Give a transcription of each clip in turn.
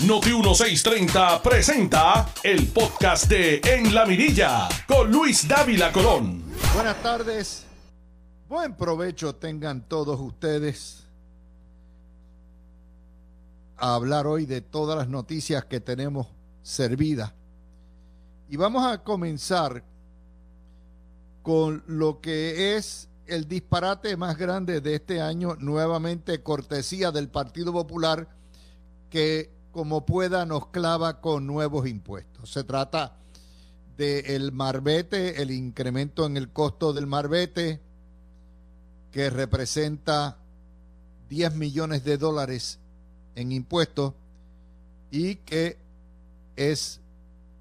Noti 1630 presenta el podcast de En la Mirilla con Luis Dávila Colón. Buenas tardes. Buen provecho tengan todos ustedes a hablar hoy de todas las noticias que tenemos servidas. Y vamos a comenzar con lo que es el disparate más grande de este año, nuevamente cortesía del Partido Popular, que como pueda nos clava con nuevos impuestos. Se trata del marbete, el incremento en el costo del marbete, que representa 10 millones de dólares en impuestos y que es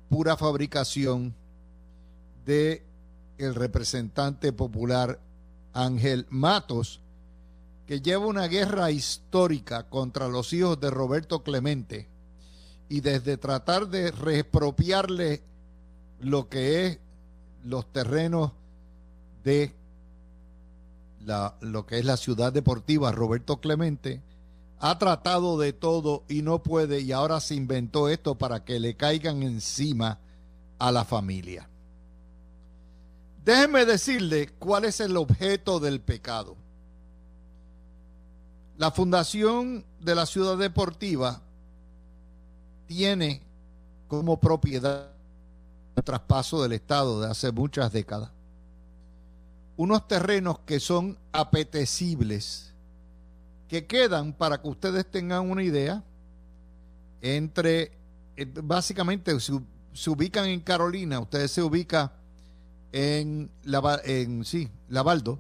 pura fabricación de el representante popular Ángel Matos, que lleva una guerra histórica contra los hijos de Roberto Clemente y desde tratar de reexpropiarle lo que es los terrenos de la, lo que es la ciudad deportiva Roberto Clemente, ha tratado de todo y no puede y ahora se inventó esto para que le caigan encima a la familia. Déjeme decirle cuál es el objeto del pecado. La fundación de la ciudad deportiva tiene como propiedad un traspaso del Estado de hace muchas décadas. Unos terrenos que son apetecibles, que quedan, para que ustedes tengan una idea, entre, eh, básicamente se, se ubican en Carolina, ustedes se ubican en, la, en sí, Lavaldo,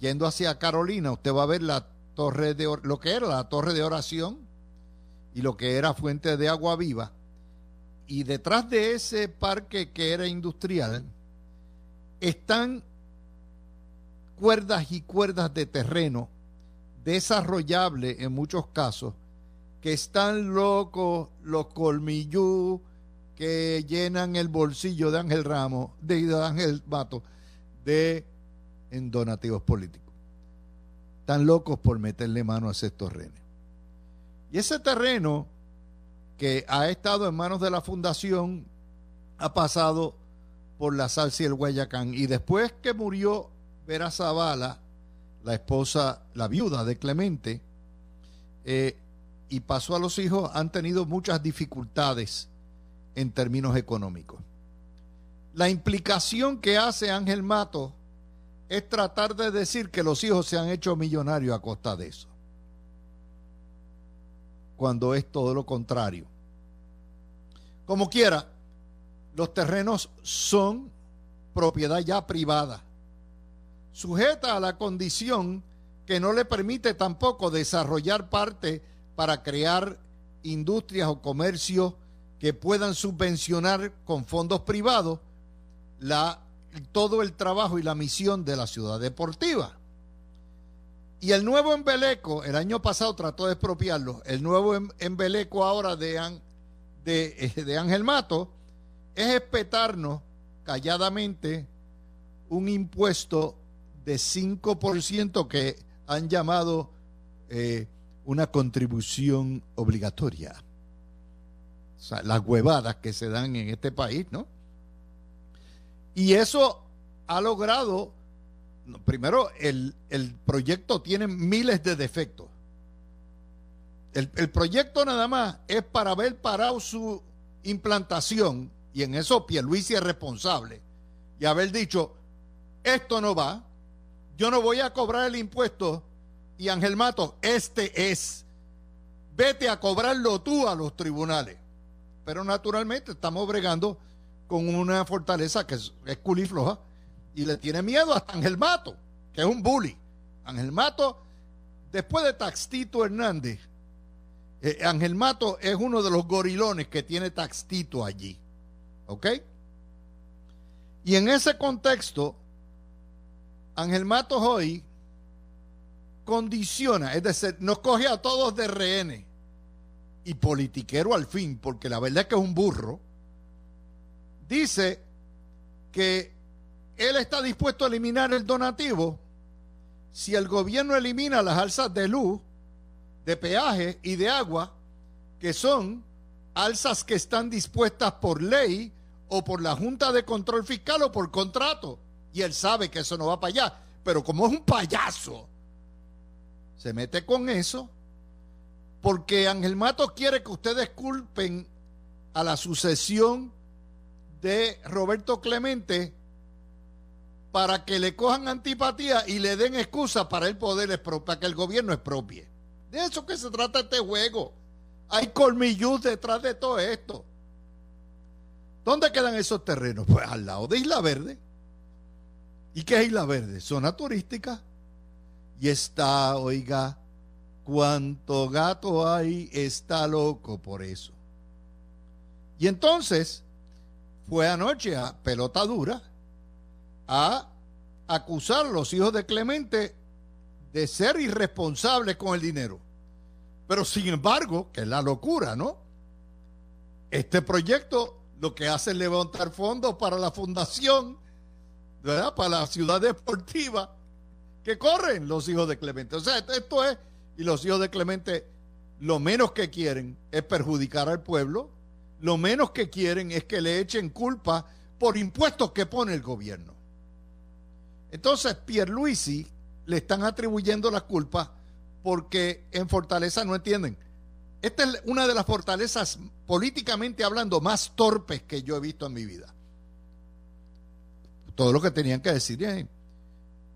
yendo hacia Carolina, usted va a ver la torre de lo que era la torre de oración y lo que era fuente de agua viva. Y detrás de ese parque que era industrial están cuerdas y cuerdas de terreno desarrollable en muchos casos que están locos los colmillú que llenan el bolsillo de Ángel Ramos, de Ángel de en donativos políticos. Están locos por meterle mano a ese terreno. Y ese terreno que ha estado en manos de la fundación ha pasado por la salsa y el Guayacán. Y después que murió Vera Zavala, la esposa, la viuda de Clemente, eh, y pasó a los hijos, han tenido muchas dificultades en términos económicos. La implicación que hace Ángel Mato es tratar de decir que los hijos se han hecho millonarios a costa de eso, cuando es todo lo contrario. Como quiera, los terrenos son propiedad ya privada, sujeta a la condición que no le permite tampoco desarrollar parte para crear industrias o comercios que puedan subvencionar con fondos privados la, todo el trabajo y la misión de la ciudad deportiva. Y el nuevo embeleco, el año pasado trató de expropiarlo, el nuevo em, embeleco ahora de, eh, de Ángel Mato es espetarnos calladamente un impuesto de 5% que han llamado eh, una contribución obligatoria las huevadas que se dan en este país, ¿no? Y eso ha logrado, primero, el, proyecto tiene miles de defectos. El, el, proyecto nada más es para haber parado su implantación, y en eso Pierluisi es responsable, y haber dicho, esto no va, yo no voy a cobrar el impuesto, y Ángel Mato, este es, vete a cobrarlo tú a los tribunales. Pero naturalmente estamos bregando con una fortaleza que es, culifloja y le tiene miedo hasta Ángel Mato, que es un bully. Ángel Mato, después de Taxtito Hernández, eh, Ángel Mato es uno de los gorilones que tiene Taxtito allí. ¿Ok? Y en ese contexto, Ángel Mato hoy condiciona, es decir, nos coge a todos de rehenes y politiquero al fin, porque la verdad es que es un burro, dice que él está dispuesto a eliminar el donativo si el gobierno elimina las alzas de luz, de peaje y de agua, que son alzas que están dispuestas por ley o por la Junta de Control Fiscal o por contrato. Y él sabe que eso no va para allá. Pero como es un payaso, se mete con eso porque Ángel Matos quiere que ustedes culpen a la sucesión de Roberto Clemente para que le cojan antipatía y le den excusa para el poder, para que el gobierno expropie. De eso que se trata este juego. Hay colmillos detrás de todo esto. ¿Dónde quedan esos terrenos? Pues al lado de Isla Verde. ¿Y qué es Isla Verde? Zona turística. Y está, oiga, cuánto gato hay, está loco por eso. Y entonces fue anoche a pelota dura a acusar a los hijos de Clemente de ser irresponsables con el dinero. Pero sin embargo, que es la locura, ¿no? Este proyecto lo que hace es levantar fondos para la fundación, ¿verdad? Para la ciudad deportiva que corren los hijos de Clemente. O sea, esto es, y los hijos de Clemente lo menos que quieren es perjudicar al pueblo, lo menos que quieren es que le echen culpa por impuestos que pone el gobierno. Entonces, Pierluisi le están atribuyendo la culpa porque en Fortaleza no entienden. Esta es una de las fortalezas políticamente hablando más torpes que yo he visto en mi vida. Todo lo que tenían que decir es,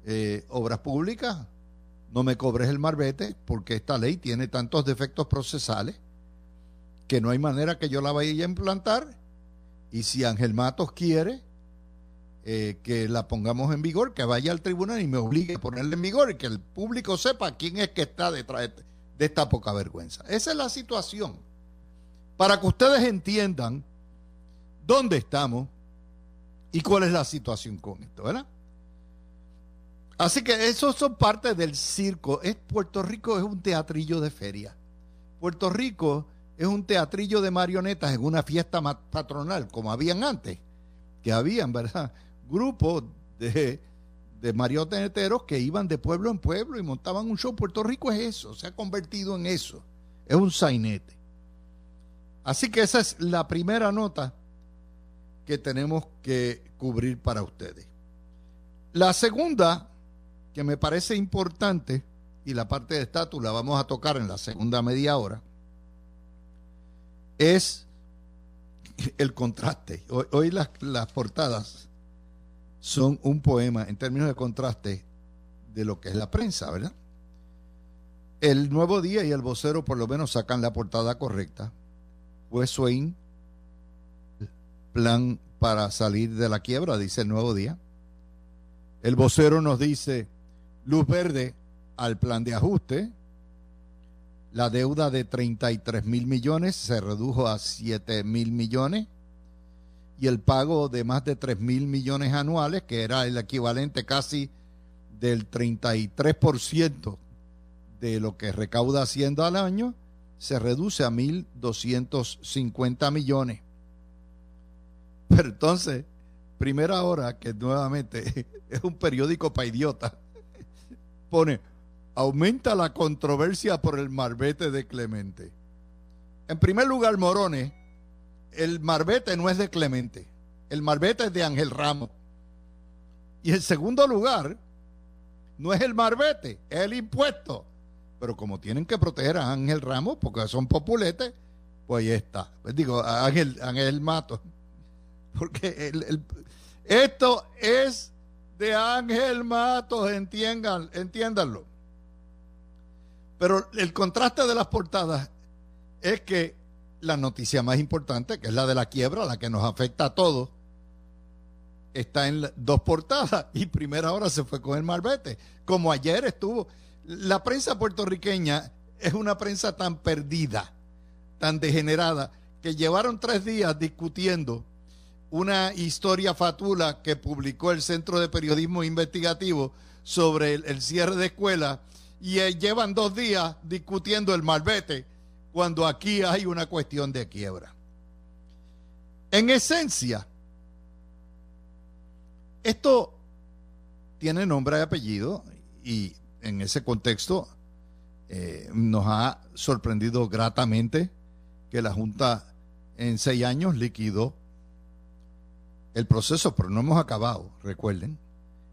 eh, obras públicas, no me cobres el marbete porque esta ley tiene tantos defectos procesales que no hay manera que yo la vaya a implantar. Y si Ángel Matos quiere eh, que la pongamos en vigor, que vaya al tribunal y me obligue a ponerla en vigor y que el público sepa quién es que está detrás de esta poca vergüenza. Esa es la situación. Para que ustedes entiendan dónde estamos y cuál es la situación con esto, ¿verdad? Así que eso son parte del circo. Es, Puerto Rico es un teatrillo de feria. Puerto Rico es un teatrillo de marionetas en una fiesta patronal, como habían antes, que habían, ¿verdad? Grupos de, de marioneteros que iban de pueblo en pueblo y montaban un show. Puerto Rico es eso, se ha convertido en eso. Es un sainete. Así que esa es la primera nota que tenemos que cubrir para ustedes. La segunda, que me parece importante, y la parte de estatus la vamos a tocar en la segunda media hora, es el contraste. Hoy, las, las, portadas son un poema en términos de contraste de lo que es la prensa, ¿verdad? El Nuevo Día y el vocero por lo menos sacan la portada correcta. Pues Swain, plan para salir de la quiebra, dice el Nuevo Día. El vocero nos dice luz verde al plan de ajuste. La deuda de 33 mil millones se redujo a 7 mil millones y el pago de más de 3 mil millones anuales, que era el equivalente casi del 33% de lo que recauda Hacienda al año, se reduce a 1.250 millones. Pero entonces, primera hora, que nuevamente es un periódico para idiota, pone aumenta la controversia por el marbete de Clemente. En primer lugar, Morones, el marbete no es de Clemente, el marbete es de Ángel Ramos. Y en segundo lugar, no es el marbete, es el impuesto. Pero como tienen que proteger a Ángel Ramos porque son populetes, pues ahí está. Pues digo, Ángel, Ángel Mato. Porque esto es de Ángel Matos, entiendan, entiéndanlo. Pero el contraste de las portadas es que la noticia más importante, que es la de la quiebra, la que nos afecta a todos, está en dos portadas y primera hora se fue con el marbete. Como ayer estuvo. La prensa puertorriqueña es una prensa tan perdida, tan degenerada, que llevaron tres días discutiendo una historia fatula que publicó el Centro de Periodismo Investigativo sobre el, cierre de escuelas y eh, llevan dos días discutiendo el malvete cuando aquí hay una cuestión de quiebra. En esencia, esto tiene nombre y apellido y en ese contexto eh, nos ha sorprendido gratamente que la Junta en seis años liquidó el proceso, pero no hemos acabado, recuerden.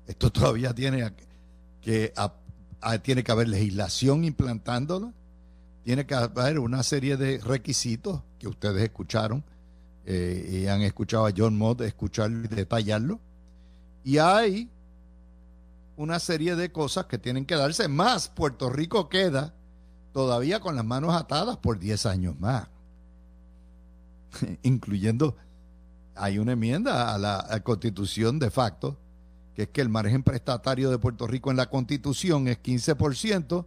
Esto todavía tiene que, tiene que haber legislación implantándola, tiene que haber una serie de requisitos que ustedes escucharon eh, y han escuchado a John Mott escucharlo y detallarlo. Y hay una serie de cosas que tienen que darse más. Puerto Rico queda todavía con las manos atadas por 10 años más, incluyendo, hay una enmienda a la constitución de facto, que es que el margen prestatario de Puerto Rico en la constitución es 15%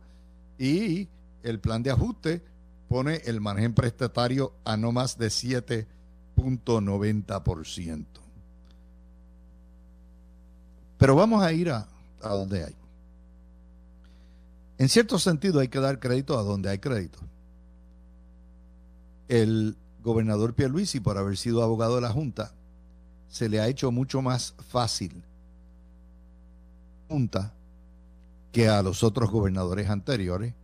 y el plan de ajuste pone el margen prestatario a no más de 7.90%. Pero vamos a ir a, a donde hay. En cierto sentido hay que dar crédito a donde hay crédito. El gobernador Pierluisi, por haber sido abogado de la Junta, se le ha hecho mucho más fácil Junta que a los otros gobernadores anteriores,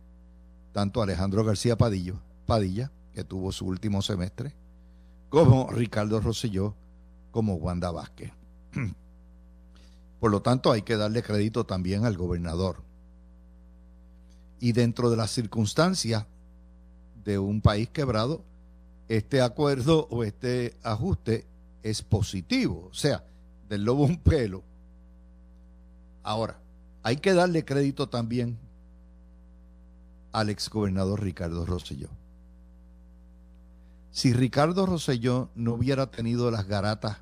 tanto Alejandro García Padillo, Padilla, que tuvo su último semestre, como Ricardo Rosselló, como Wanda Vázquez. Por lo tanto, hay que darle crédito también al gobernador y dentro de las circunstancias de un país quebrado, este acuerdo o este ajuste es positivo. O sea, del lobo un pelo. Ahora, hay que darle crédito también al exgobernador Ricardo Rosselló. Si Ricardo Rosselló no hubiera tenido las garatas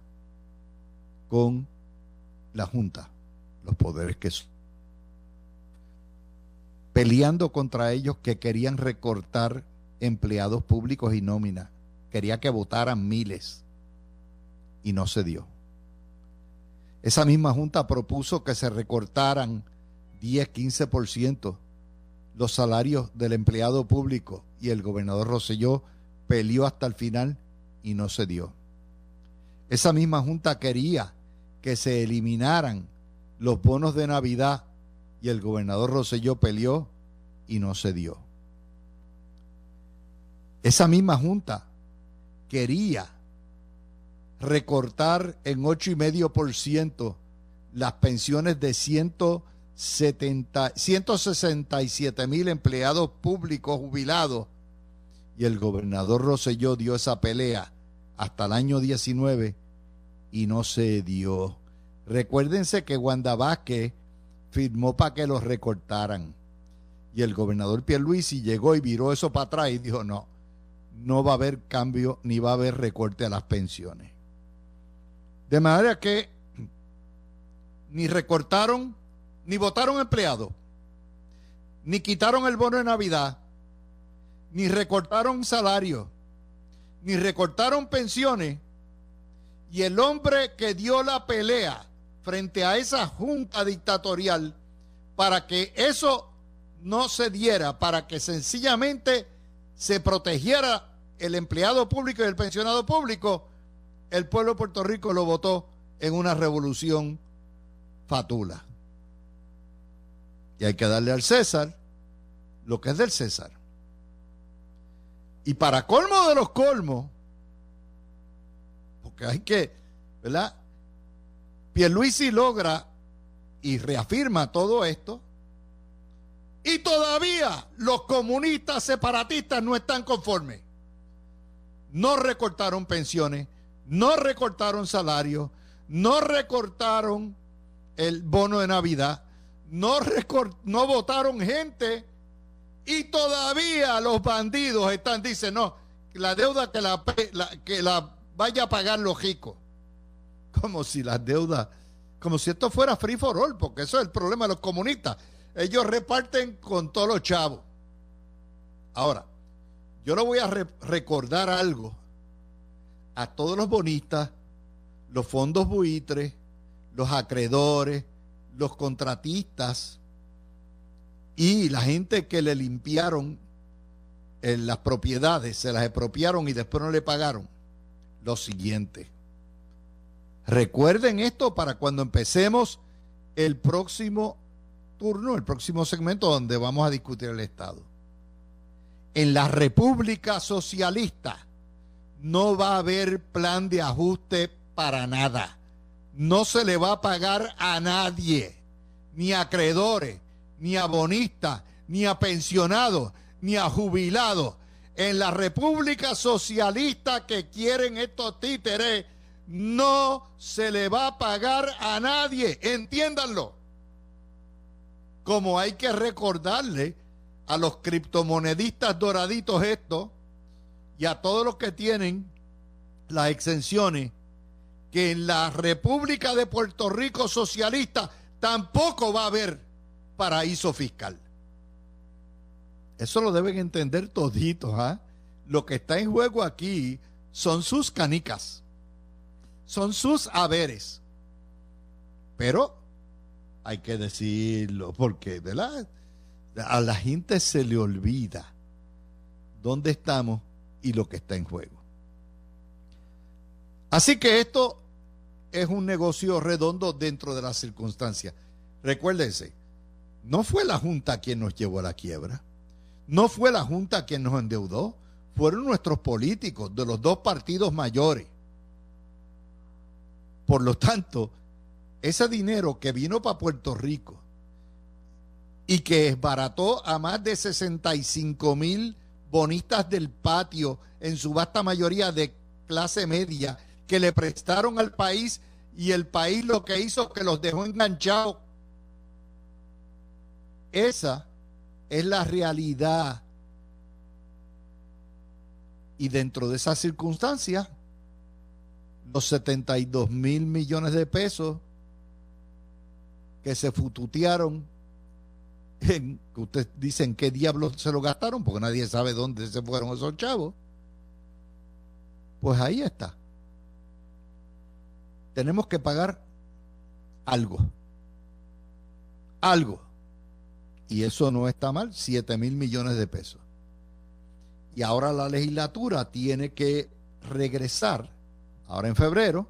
con la Junta, los poderes que son, peleando contra ellos que querían recortar empleados públicos y nóminas. Quería que votaran miles y no se dio. Esa misma junta propuso que se recortaran 10, 15% los salarios del empleado público y el gobernador Rosselló peleó hasta el final y no se dio. Esa misma junta quería que se eliminaran los bonos de Navidad y el gobernador Rosselló peleó y no se dio. Esa misma junta quería recortar en ocho y medio por ciento las pensiones de 170, 167 mil empleados públicos jubilados y el gobernador Rosselló dio esa pelea hasta el año 19 y no se dio. Recuérdense que Wanda Vázquez firmó para que los recortaran. Y el gobernador Pierluisi llegó y viró eso para atrás y dijo, no, no va a haber cambio ni va a haber recorte a las pensiones. De manera que ni recortaron, ni votaron empleados, ni quitaron el bono de Navidad, ni recortaron salarios, ni recortaron pensiones. Y el hombre que dio la pelea frente a esa junta dictatorial para que eso no se diera, para que sencillamente se protegiera el empleado público y el pensionado público, el pueblo de Puerto Rico lo votó en una revolución fatula. Y hay que darle al César lo que es del César. Y para colmo de los colmos, porque hay que, ¿verdad? Pierluisi logra y reafirma todo esto. Y todavía los comunistas separatistas no están conformes. No recortaron pensiones, no recortaron salarios, no recortaron el bono de Navidad, no, no votaron gente y todavía los bandidos están, dicen, no, la deuda que la, que la vaya a pagar los ricos como si las deudas, como si esto fuera free for all, porque eso es el problema de los comunistas. Ellos reparten con todos los chavos. Ahora, yo le voy a recordar algo a todos los bonistas, los fondos buitres, los acreedores, los contratistas y la gente que le limpiaron en las propiedades, se las expropiaron y después no le pagaron. Lo siguiente. Recuerden esto para cuando empecemos el próximo turno, el próximo segmento donde vamos a discutir el Estado. En la República Socialista no va a haber plan de ajuste para nada. No se le va a pagar a nadie, ni a acreedores, ni a bonistas, ni a pensionados, ni a jubilados. En la República Socialista que quieren estos títeres, no se le va a pagar a nadie, entiéndanlo. Como hay que recordarle a los criptomonedistas doraditos esto y a todos los que tienen las exenciones que en la República de Puerto Rico socialista tampoco va a haber paraíso fiscal. Eso lo deben entender toditos. ¿ah? Lo que está en juego aquí son sus canicas, son sus haberes. Pero hay que decirlo, porque ¿verdad? a la gente se le olvida dónde estamos y lo que está en juego. Así que esto es un negocio redondo dentro de las circunstancias. Recuérdense, no fue la Junta quien nos llevó a la quiebra, no fue la Junta quien nos endeudó, fueron nuestros políticos de los dos partidos mayores. Por lo tanto, ese dinero que vino para Puerto Rico y que esbarató a más de 65 mil bonistas del patio, en su vasta mayoría de clase media, que le prestaron al país y el país lo que hizo que los dejó enganchados. Esa es la realidad. Y dentro de esas circunstancias, los 72 mil millones de pesos que se fututearon que ustedes dicen qué diablos se lo gastaron, porque nadie sabe dónde se fueron esos chavos. Pues ahí está. Tenemos que pagar algo. Algo. Y eso no está mal, 7 mil millones de pesos. Y ahora la legislatura tiene que regresar, ahora en febrero,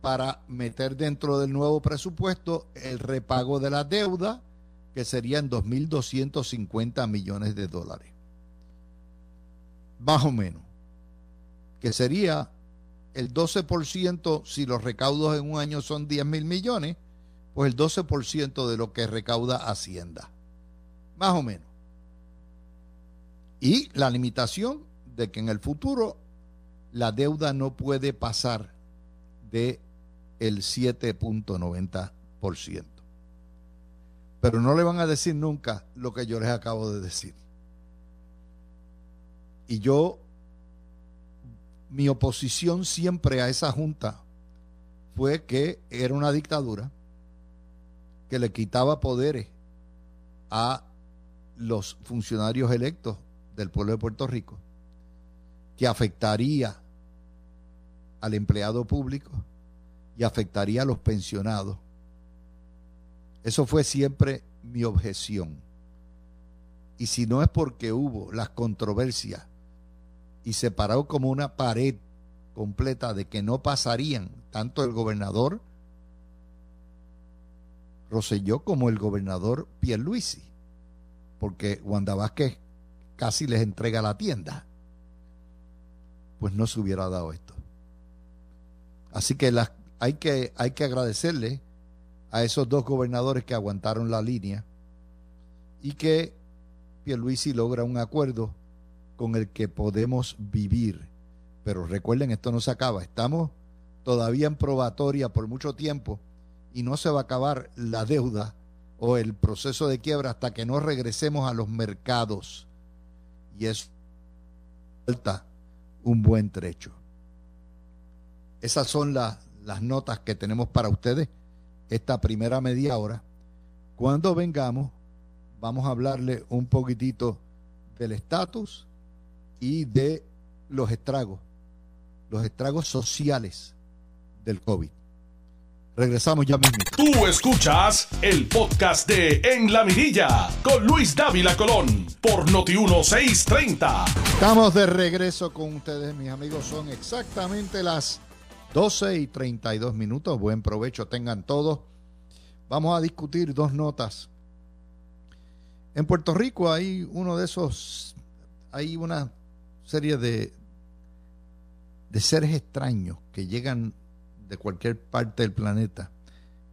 para meter dentro del nuevo presupuesto el repago de la deuda que serían 2.250 millones de dólares. Más o menos. Que sería el 12% si los recaudos en un año son 10 mil millones, pues el 12% de lo que recauda Hacienda. Más o menos. Y la limitación de que en el futuro la deuda no puede pasar de el 7.90% pero no le van a decir nunca lo que yo les acabo de decir. Y yo, mi oposición siempre a esa junta fue que era una dictadura que le quitaba poderes a los funcionarios electos del pueblo de Puerto Rico, que afectaría al empleado público y afectaría a los pensionados eso fue siempre mi objeción. Y si no es porque hubo las controversias y se paró como una pared completa de que no pasarían tanto el gobernador Roselló como el gobernador Pierluisi, porque Wanda Vázquez casi les entrega la tienda, pues no se hubiera dado esto. Así que hay, que hay que agradecerle a esos dos gobernadores que aguantaron la línea y que Pierluisi logra un acuerdo con el que podemos vivir. Pero recuerden, esto no se acaba. Estamos todavía en probatoria por mucho tiempo y no se va a acabar la deuda o el proceso de quiebra hasta que no regresemos a los mercados. Y es falta un buen trecho. Esas son las notas que tenemos para ustedes esta primera media hora. Cuando vengamos, vamos a hablarle un poquitito del estatus y de los estragos, los estragos sociales del COVID. Regresamos ya mismo. Tú escuchas el podcast de En la Mirilla con Luis Dávila Colón por Noti 1630. Estamos de regreso con ustedes, mis amigos. Son exactamente las 12 y 32 minutos. Buen provecho tengan todos. Vamos a discutir dos notas. En Puerto Rico hay uno de esos, hay una serie de de seres extraños que llegan de cualquier parte del planeta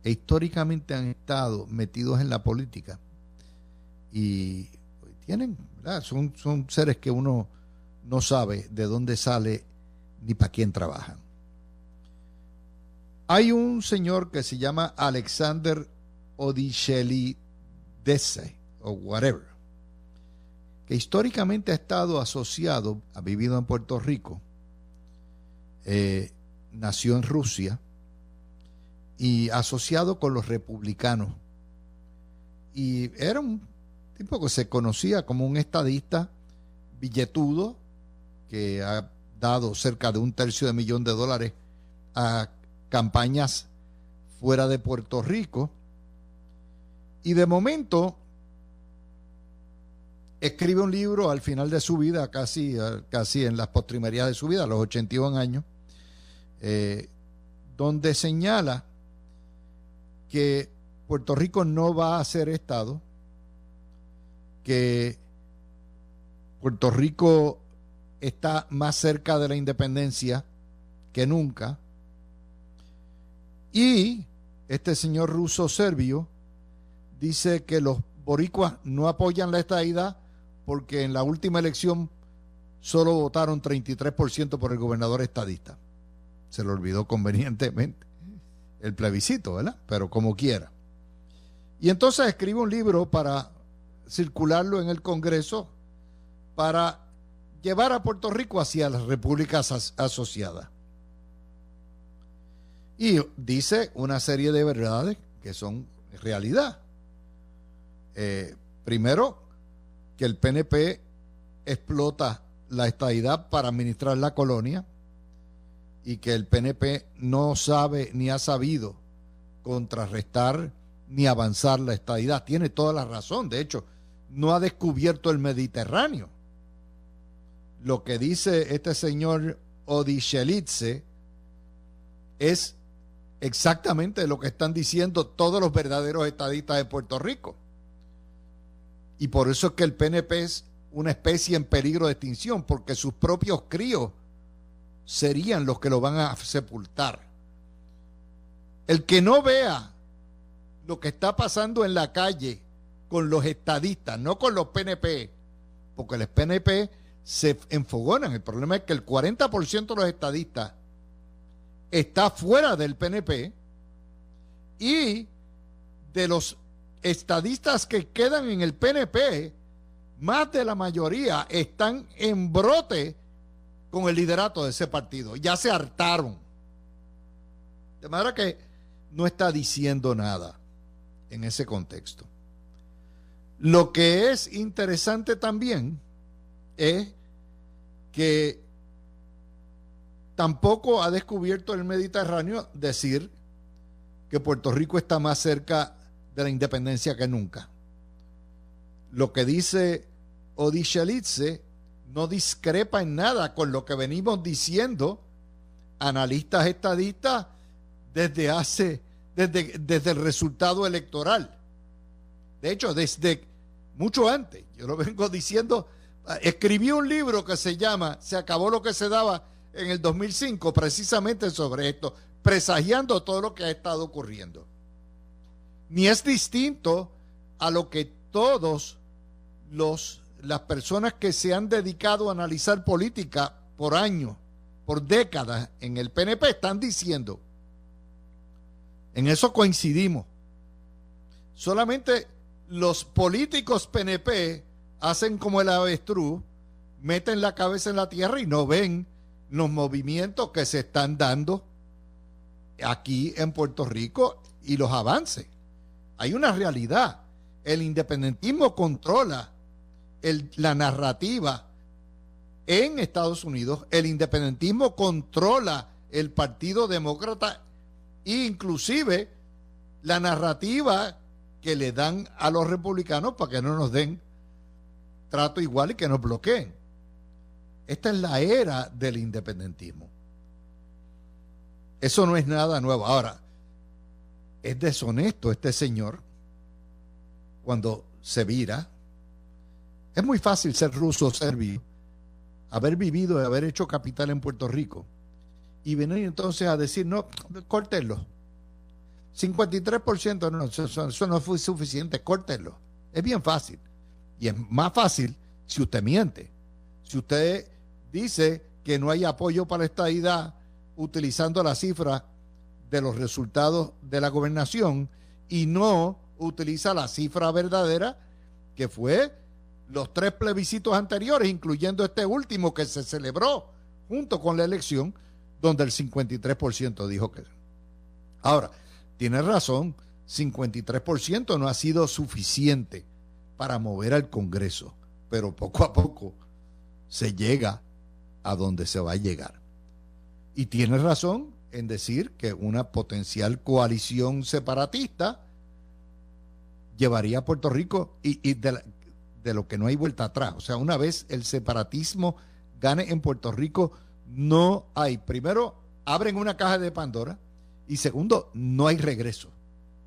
e históricamente han estado metidos en la política y tienen, Son, son seres que uno no sabe de dónde sale ni para quién trabajan. Hay un señor que se llama Alexander Odisheli Dese, o whatever, que históricamente ha estado asociado, ha vivido en Puerto Rico, eh, nació en Rusia y asociado con los republicanos. Y era un tipo que se conocía como un estadista billetudo que ha dado cerca de un tercio de millón de dólares a campañas fuera de Puerto Rico. Y de momento escribe un libro al final de su vida, casi, casi en las postrimerías de su vida, a los 81 años, eh, donde señala que Puerto Rico no va a ser Estado, que Puerto Rico está más cerca de la independencia que nunca, y este señor ruso serbio dice que los boricuas no apoyan la estadidad porque en la última elección solo votaron 33% por el gobernador estadista. Se le olvidó convenientemente el plebiscito, ¿verdad? Pero como quiera. Y entonces escribe un libro para circularlo en el Congreso para llevar a Puerto Rico hacia las repúblicas asociadas. Y dice una serie de verdades que son realidad. Eh, primero, que el PNP explota la estadidad para administrar la colonia y que el PNP no sabe ni ha sabido contrarrestar ni avanzar la estadidad. Tiene toda la razón. De hecho, no ha descubierto el Mediterráneo. Lo que dice este señor Odichelitze es exactamente lo que están diciendo todos los verdaderos estadistas de Puerto Rico. Y por eso es que el PNP es una especie en peligro de extinción, porque sus propios críos serían los que lo van a sepultar. El que no vea lo que está pasando en la calle con los estadistas, no con los PNP, porque los PNP se enfogonan. El problema es que el 40% de los estadistas está fuera del PNP y de los estadistas que quedan en el PNP, más de la mayoría están en brote con el liderato de ese partido. Ya se hartaron. De manera que no está diciendo nada en ese contexto. Lo que es interesante también es que tampoco ha descubierto el Mediterráneo decir que Puerto Rico está más cerca de la independencia que nunca. Lo que dice Odishalitze no discrepa en nada con lo que venimos diciendo analistas estadistas desde hace, desde, desde el resultado electoral. De hecho, desde mucho antes, yo lo vengo diciendo, escribí un libro que se llama Se acabó lo que se daba en el 2005 precisamente sobre esto, presagiando todo lo que ha estado ocurriendo ni es distinto a lo que todos los las personas que se han dedicado a analizar política por años, por décadas en el PNP están diciendo. En eso coincidimos. Solamente los políticos PNP hacen como el avestruz, meten la cabeza en la tierra y no ven los movimientos que se están dando aquí en Puerto Rico y los avances hay una realidad. El independentismo controla la narrativa en Estados Unidos. El independentismo controla el Partido Demócrata inclusive la narrativa que le dan a los republicanos para que no nos den trato igual y que nos bloqueen. Esta es la era del independentismo. Eso no es nada nuevo. Ahora, es deshonesto este señor cuando se vira. Es muy fácil ser ruso serbio, haber vivido y haber hecho capital en Puerto Rico y venir entonces a decir, no, córtenlo. 53% no, eso, no fue suficiente, córtenlo. Es bien fácil. Y es más fácil si usted miente. Si usted dice que no hay apoyo para esta idea utilizando la cifra de los resultados de la gobernación y no utiliza la cifra verdadera que fue los tres plebiscitos anteriores, incluyendo este último que se celebró junto con la elección, donde el 53% dijo que. Ahora, tiene razón, 53% no ha sido suficiente para mover al Congreso, pero poco a poco se llega a donde se va a llegar. Y tiene razón en decir que una potencial coalición separatista llevaría a Puerto Rico y, de, de, lo que no hay vuelta atrás. O sea, una vez el separatismo gane en Puerto Rico, no hay, primero, abren una caja de Pandora y segundo, no hay regreso.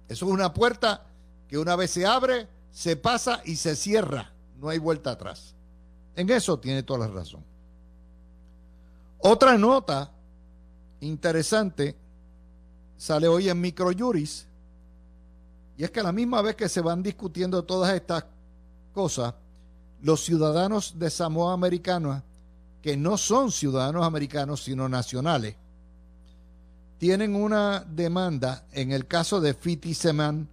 Eso es una puerta que una vez se abre, se pasa y se cierra. No hay vuelta atrás. En eso tiene toda la razón. Otra nota interesante sale hoy en Microjuris y es que a la misma vez que se van discutiendo todas estas cosas, los ciudadanos de Samoa Americana, que no son ciudadanos americanos, sino nacionales, tienen una demanda en el caso de Fitiseman,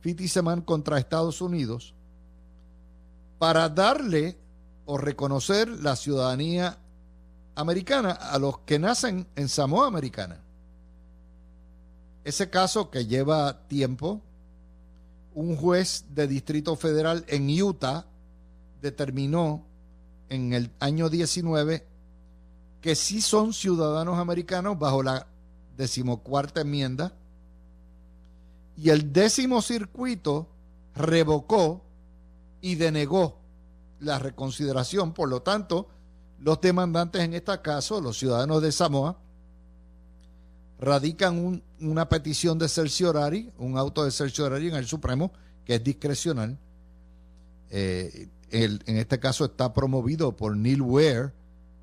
Fitiseman contra Estados Unidos, para darle o reconocer la ciudadanía americana a los que nacen en Samoa Americana. Ese caso que lleva tiempo, un juez de Distrito Federal en Utah determinó en el año 19 que sí son ciudadanos americanos bajo la decimocuarta enmienda y el décimo circuito revocó y denegó la reconsideración. Por lo tanto, los demandantes en este caso, los ciudadanos de Samoa, radican una petición de cerciorari, un auto de cerciorari en el Supremo, que es discrecional. Eh, en este caso está promovido por Neil Ware,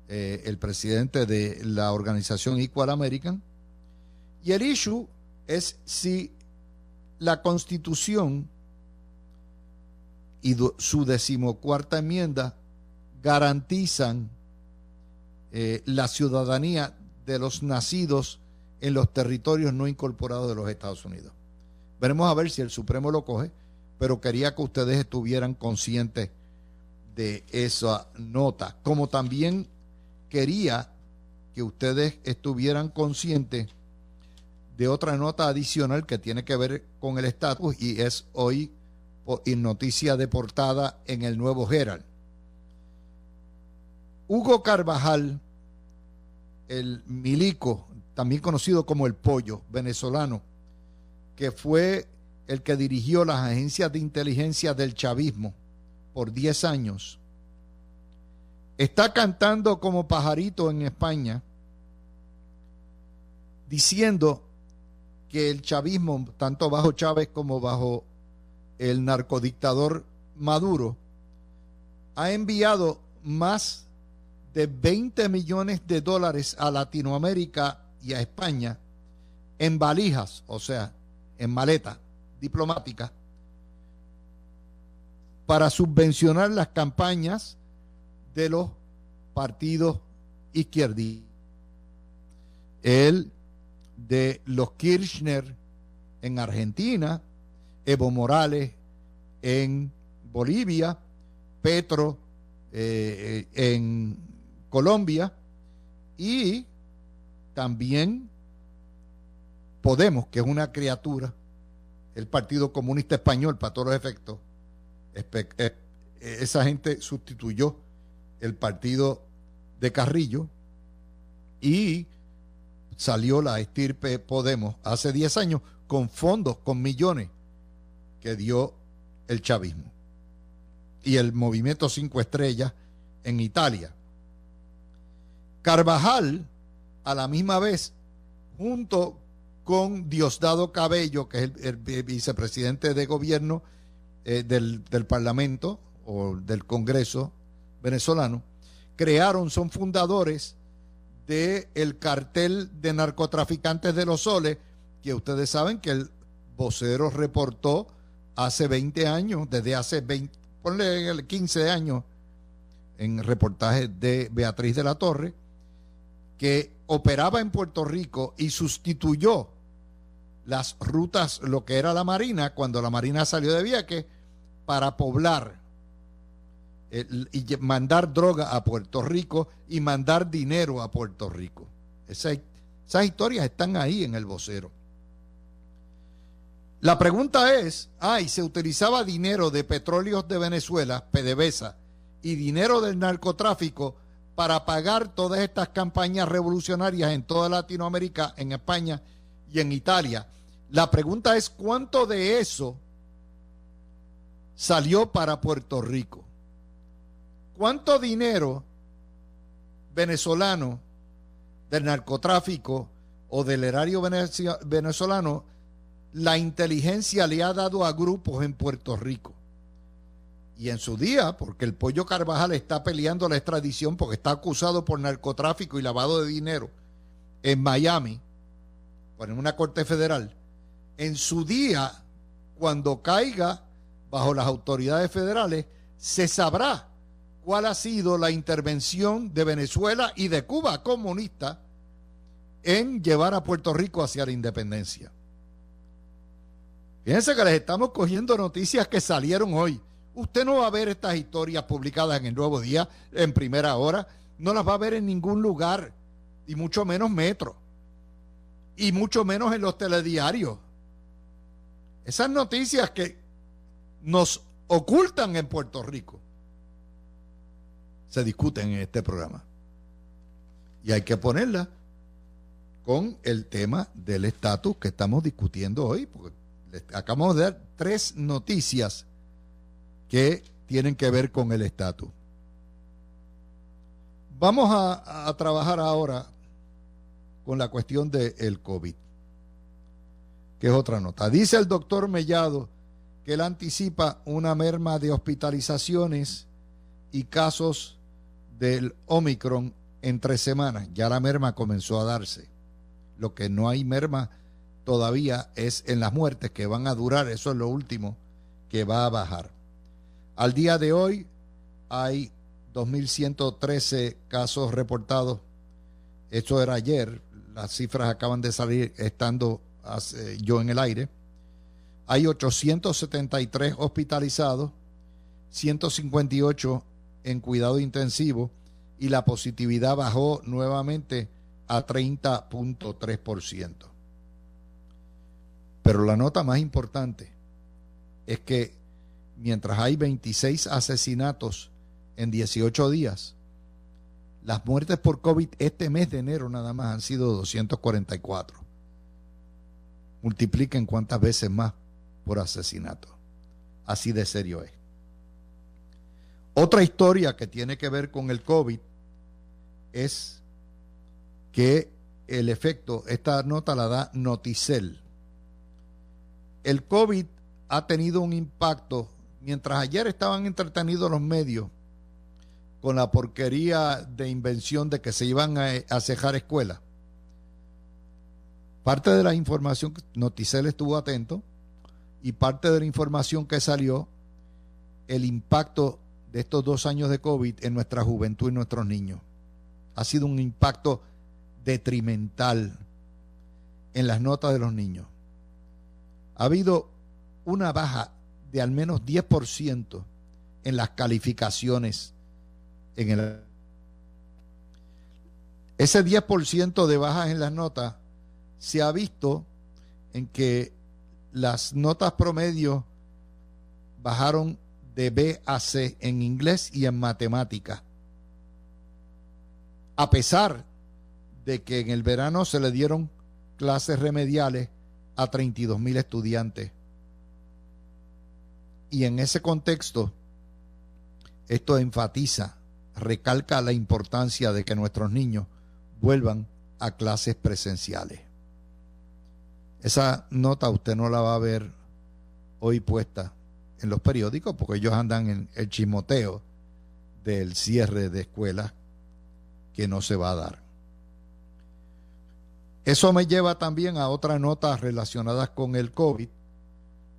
eh, el presidente de la organización Equal American. Y el issue es si la constitución y su decimocuarta enmienda garantizan eh, la ciudadanía de los nacidos en los territorios no incorporados de los Estados Unidos. Veremos a ver si el Supremo lo coge, pero quería que ustedes estuvieran conscientes de esa nota, como también quería que ustedes estuvieran conscientes de otra nota adicional que tiene que ver con el estatus y es hoy en noticia de portada en el Nuevo Herald. Hugo Carvajal, el milico, también conocido como el pollo venezolano, que fue el que dirigió las agencias de inteligencia del chavismo por 10 años, está cantando como pajarito en España, diciendo que el chavismo, tanto bajo Chávez como bajo el narcodictador Maduro, ha enviado más de 20 millones de dólares a Latinoamérica y a España en valijas, o sea, en maleta diplomática, para subvencionar las campañas de los partidos izquierdistas. El de los Kirchner en Argentina, Evo Morales en Bolivia, Petro eh, en Colombia y también Podemos, que es una criatura, el Partido Comunista Español, para todos los efectos, eh, esa gente sustituyó el partido de Carrillo y salió la estirpe Podemos hace 10 años con fondos, con millones que dio el chavismo y el movimiento Cinco Estrellas en Italia. Carvajal, a la misma vez, junto con Diosdado Cabello, que es el, vicepresidente de gobierno eh, del, del Parlamento o del Congreso venezolano, crearon, son fundadores del el cartel de narcotraficantes de los soles, que ustedes saben que el vocero reportó hace 20 años, desde hace 20, ponle 15 años, en reportaje de Beatriz de la Torre, que operaba en Puerto Rico y sustituyó las rutas, lo que era la Marina, cuando la Marina salió de viaje, para poblar y mandar droga a Puerto Rico y mandar dinero a Puerto Rico. esas historias están ahí en el vocero. La pregunta es, ay, se utilizaba dinero de petróleos de Venezuela, PDVSA, y dinero del narcotráfico para pagar todas estas campañas revolucionarias en toda Latinoamérica, en España y en Italia. La pregunta es, ¿cuánto de eso salió para Puerto Rico? ¿Cuánto dinero venezolano del narcotráfico o del erario venezolano la inteligencia le ha dado a grupos en Puerto Rico? Y en su día, porque el pollo Carvajal está peleando la extradición porque está acusado por narcotráfico y lavado de dinero en Miami, en una corte federal, en su día, cuando caiga bajo las autoridades federales, se sabrá cuál ha sido la intervención de Venezuela y de Cuba comunista en llevar a Puerto Rico hacia la independencia. Fíjense que les estamos cogiendo noticias que salieron hoy. Usted no va a ver estas historias publicadas en el Nuevo Día en primera hora, no las va a ver en ningún lugar, y mucho menos metro, y mucho menos en los telediarios. Esas noticias que nos ocultan en Puerto Rico se discuten en este programa. Y hay que ponerla con el tema del estatus que estamos discutiendo hoy, porque acabamos de dar tres noticias que tienen que ver con el estatus. Vamos a, trabajar ahora con la cuestión del COVID, que es otra nota. Dice el doctor Mellado que él anticipa una merma de hospitalizaciones y casos del Omicron en tres semanas. Ya la merma comenzó a darse. Lo que no hay merma todavía es en las muertes que van a durar. Eso es lo último que va a bajar. Al día de hoy hay 2.113 casos reportados. Esto era ayer. Las cifras acaban de salir estando yo en el aire. Hay 873 hospitalizados, 158 en cuidado intensivo y la positividad bajó nuevamente a 30.3%. Pero la nota más importante es que mientras hay 26 asesinatos en 18 días, las muertes por COVID este mes de enero nada más han sido 244. Multipliquen cuántas veces más por asesinato. Así de serio es. Otra historia que tiene que ver con el COVID es que el efecto, esta nota la da Noticel. El COVID ha tenido un impacto, mientras ayer estaban entretenidos los medios con la porquería de invención de que se iban a, a cejar escuelas. Parte de la información, Noticel estuvo atento, y parte de la información que salió, el impacto de estos dos años de COVID en nuestra juventud y nuestros niños. Ha sido un impacto detrimental en las notas de los niños. Ha habido una baja de al menos 10% en las calificaciones en el ese 10% de bajas en las notas se ha visto en que las notas promedio bajaron de B a C en inglés y en matemática. A pesar de que en el verano se le dieron clases remediales a 32 mil estudiantes. Y en ese contexto, esto enfatiza, recalca la importancia de que nuestros niños vuelvan a clases presenciales. Esa nota usted no la va a ver hoy puesta en los periódicos porque ellos andan en el chismoteo del cierre de escuelas que no se va a dar. Eso me lleva también a otras notas relacionadas con el COVID.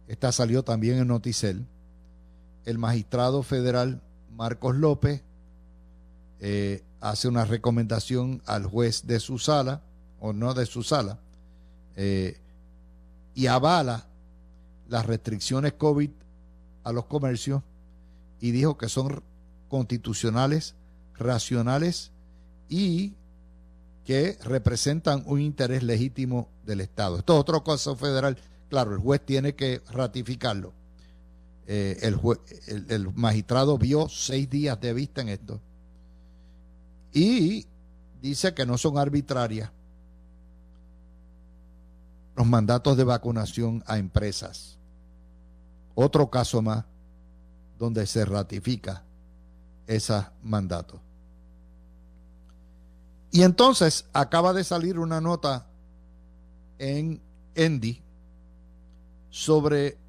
Esta salió también en Noticel. El magistrado federal Marcos López eh, hace una recomendación al juez de su sala, o no de su sala, eh, y avala las restricciones COVID a los comercios y dijo que son constitucionales, racionales y que representan un interés legítimo del Estado. Esto es otro caso federal. Claro, el juez tiene que ratificarlo. Eh, el, el, magistrado vio seis días de vista en esto y dice que no son arbitrarias los mandatos de vacunación a empresas. Otro caso más donde se ratifica esos mandatos. Y entonces acaba de salir una nota en Endy sobre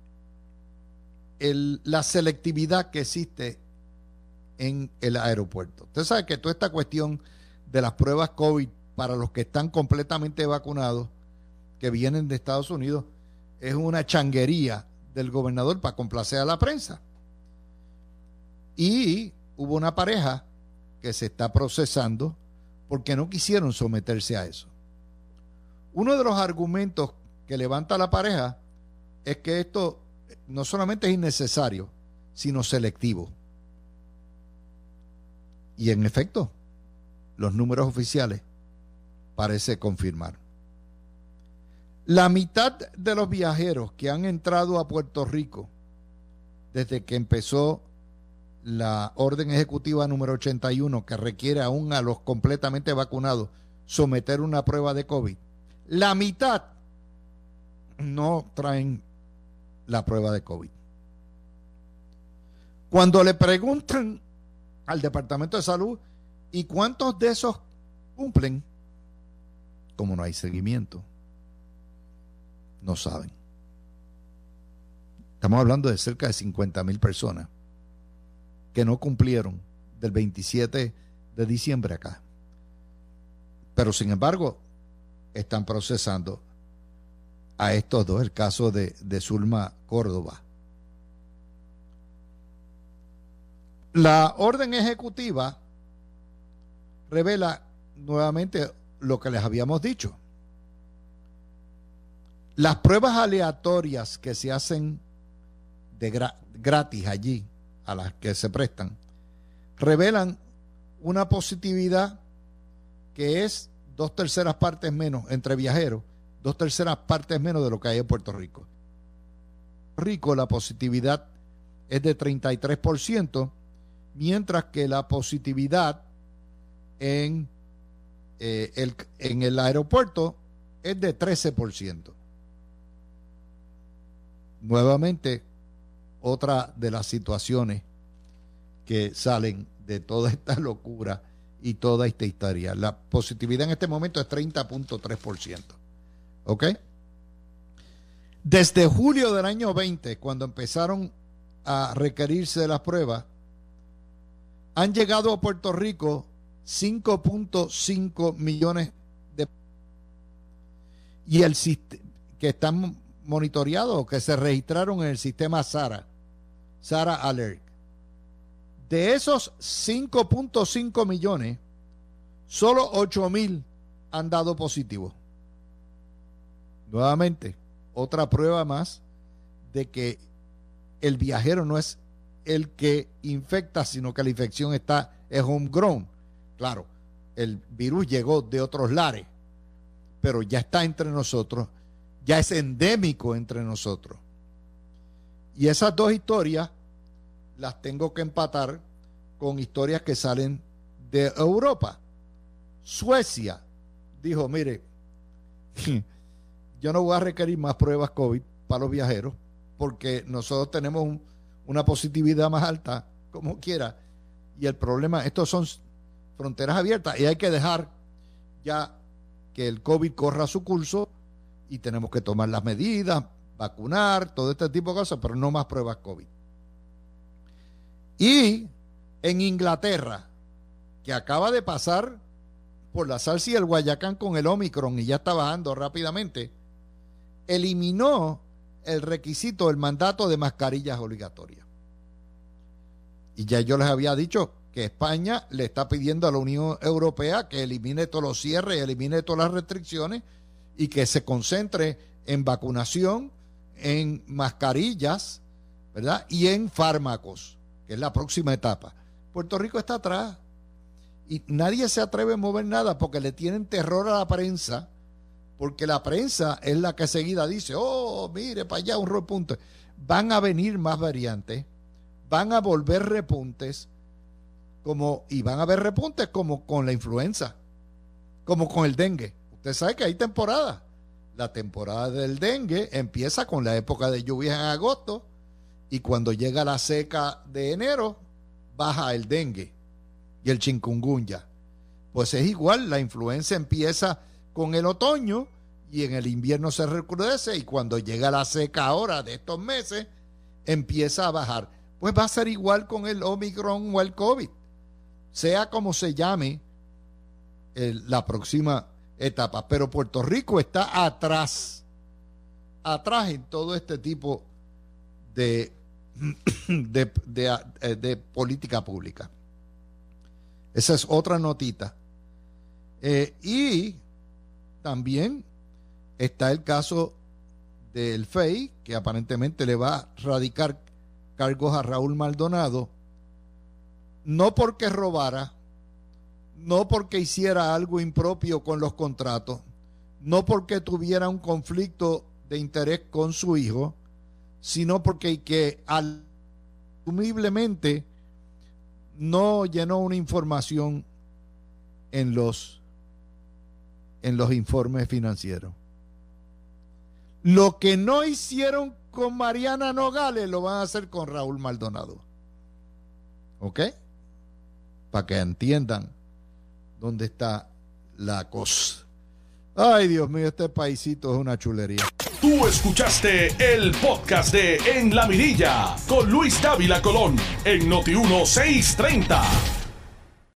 la selectividad que existe en el aeropuerto. Usted sabe que toda esta cuestión de las pruebas COVID para los que están completamente vacunados, que vienen de Estados Unidos, es una changuería del gobernador para complacer a la prensa. Y hubo una pareja que se está procesando porque no quisieron someterse a eso. Uno de los argumentos que levanta la pareja es que esto no solamente es innecesario, sino selectivo. Y en efecto, los números oficiales parece confirmar. La mitad de los viajeros que han entrado a Puerto Rico desde que empezó la orden ejecutiva número 81 que requiere aún a los completamente vacunados someter una prueba de COVID, la mitad no traen la prueba de COVID. Cuando le preguntan al Departamento de Salud y cuántos de esos cumplen, como no hay seguimiento, no saben. Estamos hablando de cerca de 50 mil personas que no cumplieron del 27 de diciembre acá. Pero sin embargo, están procesando a estos dos, el caso de, de Zulma Córdoba. La orden ejecutiva revela nuevamente lo que les habíamos dicho. Las pruebas aleatorias que se hacen de gratis allí, a las que se prestan, revelan una positividad que es dos terceras partes menos entre viajeros dos terceras partes menos de lo que hay en Puerto Rico. Rico la positividad es de 33%, mientras que la positividad en, eh, el, en el aeropuerto es de 13%. Nuevamente, otra de las situaciones que salen de toda esta locura y toda esta historia. La positividad en este momento es 30.3%. ¿Ok? Desde julio del año 20, cuando empezaron a requerirse las pruebas, han llegado a Puerto Rico 5.5 millones de y el que están monitoreados que se registraron en el sistema SARA, SARA Alert. De esos 5.5 millones, solo 8 mil han dado positivo. Nuevamente, otra prueba más de que el viajero no es el que infecta, sino que la infección está es homegrown. Claro, el virus llegó de otros lares, pero ya está entre nosotros, ya es endémico entre nosotros. Y esas dos historias las tengo que empatar con historias que salen de Europa. Suecia dijo, mire, yo no voy a requerir más pruebas COVID para los viajeros porque nosotros tenemos una positividad más alta, como quiera. Y el problema, estos son fronteras abiertas y hay que dejar ya que el COVID corra su curso y tenemos que tomar las medidas, vacunar, todo este tipo de cosas, pero no más pruebas COVID. Y en Inglaterra, que acaba de pasar por la salsa y el Guayacán con el Omicron y ya está bajando rápidamente, eliminó el requisito del mandato de mascarillas obligatorias. Y ya yo les había dicho que España le está pidiendo a la Unión Europea que elimine todos los cierres, elimine todas las restricciones y que se concentre en vacunación, en mascarillas, ¿verdad? Y en fármacos, que es la próxima etapa. Puerto Rico está atrás y nadie se atreve a mover nada porque le tienen terror a la prensa, porque la prensa es la que seguida dice, oh, mire, para allá un repunte. Van a venir más variantes, van a volver repuntes, como, y van a haber repuntes como con la influenza, como con el dengue. Usted sabe que hay temporada. La temporada del dengue empieza con la época de lluvias en agosto y cuando llega la seca de enero, baja el dengue y el chikungunya. Pues es igual, la influenza empieza con el otoño y en el invierno se recrudece y cuando llega la seca ahora de estos meses, empieza a bajar. Pues va a ser igual con el Omicron o el COVID, sea como se llame la próxima etapa. Pero Puerto Rico está atrás, atrás en todo este tipo de, de, de, de política pública. Esa es otra notita. Eh, y también está el caso del FEI, que aparentemente le va a radicar cargos a Raúl Maldonado, no porque robara, no porque hiciera algo impropio con los contratos, no porque tuviera un conflicto de interés con su hijo, sino porque que asumiblemente no llenó una información en los, en los informes financieros. Lo que no hicieron con Mariana Nogales lo van a hacer con Raúl Maldonado. ¿Ok? Para que entiendan dónde está la cosa. Ay, Dios mío, este paisito es una chulería. Tú escuchaste el podcast de En la Mirilla con Luis Dávila Colón en Noti 1630.